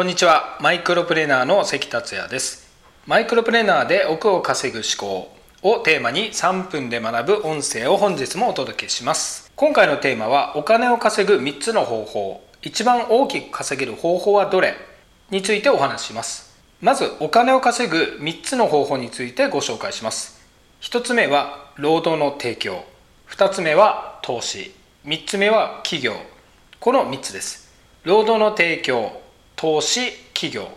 こんにちは。マイクロプレーナーの関達也です。マイクロプレーナーで億を稼ぐ思考をテーマに3分で学ぶ音声を本日もお届けします。今回のテーマはお金を稼ぐ3つの方法。一番大きく稼げる方法はどれ？についてお話しします。まずお金を稼ぐ3つの方法についてご紹介します。1つ目は労働の提供。2つ目は投資。3つ目は企業。この3つです。労働の提供。投資企業。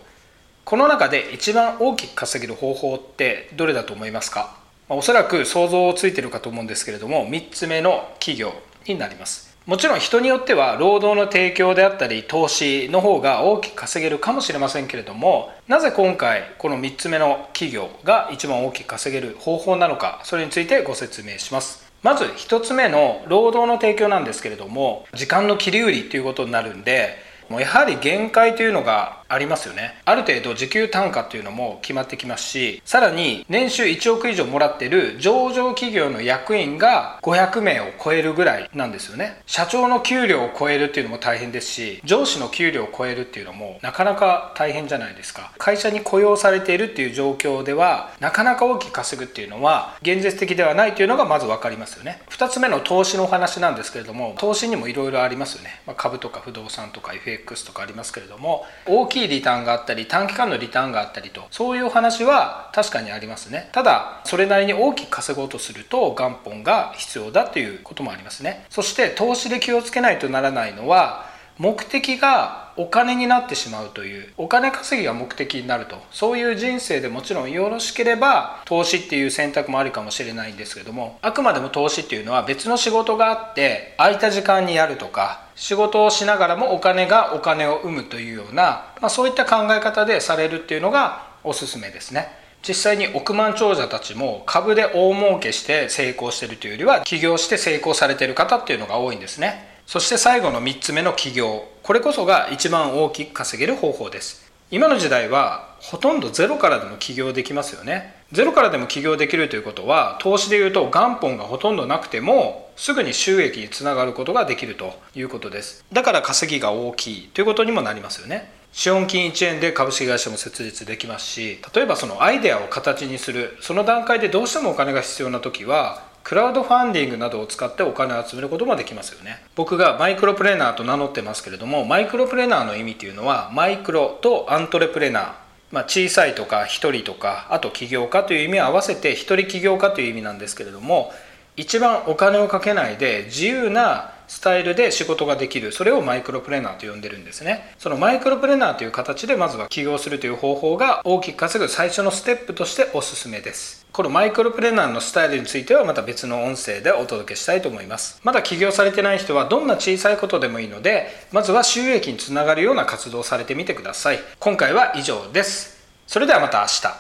この中で一番大きく稼げる方法ってどれだと思いますか？まおそらく想像ついてるかと思うんですけれども3つ目の企業になります。もちろん人によっては労働の提供であったり投資の方が大きく稼げるかもしれませんけれどもなぜ今回この3つ目の企業が一番大きく稼げる方法なのかそれについてご説明します。まず1つ目の労働の提供なんですけれども時間の切り売りということになるんでもうやはり限界というのがありますよね。ある程度時給単価っていうのも決まってきますしさらに年収1億以上もらってる上場企業の役員が500名を超えるぐらいなんですよね。社長の給料を超えるっていうのも大変ですし上司の給料を超えるっていうのもなかなか大変じゃないですか。会社に雇用されているっていう状況ではなかなか大きく稼ぐっていうのは現実的ではないというのがまず分かりますよね。2つ目の投資のお話なんですけれども投資にもいろいろありますよね、まあ、株とか不動産とか FX とかありますけれども大きいリターンがあったり短期間のリターンがあったりとそういうお話は確かにありますね。ただそれなりに大きく稼ごうとすると元本が必要だということもありますね。そして投資で気をつけないとならないのは目的がお金になってしまうというお金稼ぎが目的になると。そういう人生でもちろんよろしければ投資っていう選択もあるかもしれないんですけどもあくまでも投資っていうのは別の仕事があって空いた時間にやるとか仕事をしながらもお金がお金を生むというような、まあ、そういった考え方でされるっていうのがおすすめですね。実際に億万長者たちも株で大儲けして成功してるというよりは起業して成功されてる方っていうのが多いんですね。そして最後の3つ目の起業。これこそが一番大きく稼げる方法です。今の時代はほとんどゼロからでも起業できますよね。ゼロからでも起業できるということは投資でいうと元本がほとんどなくてもすぐに収益につながることができるということです。だから稼ぎが大きい。ということにもなりますよね。資本金1円で株式会社も設立できますし例えばそのアイデアを形にするその段階でどうしてもお金が必要な時はクラウドファンディングなどを使ってお金を集めることもできますよね。僕がマイクロプレーナーと名乗ってますけれどもマイクロプレーナーの意味っていうのはマイクロとアントレプレーナー。まあ、小さいとか1人とかあと起業家という意味を合わせて1人起業家という意味なんですけれども一番お金をかけないで自由なスタイルで仕事ができる。それをマイクロプレーナーと呼んでるんですね。そのマイクロプレーナーという形でまずは起業するという方法が大きく稼ぐ最初のステップとしておすすめです。このマイクロプレーナーのスタイルについてはまた別の音声でお届けしたいと思います。まだ起業されてない人はどんな小さいことでもいいのでまずは収益につながるような活動をされてみてください。今回は以上です。それではまた明日。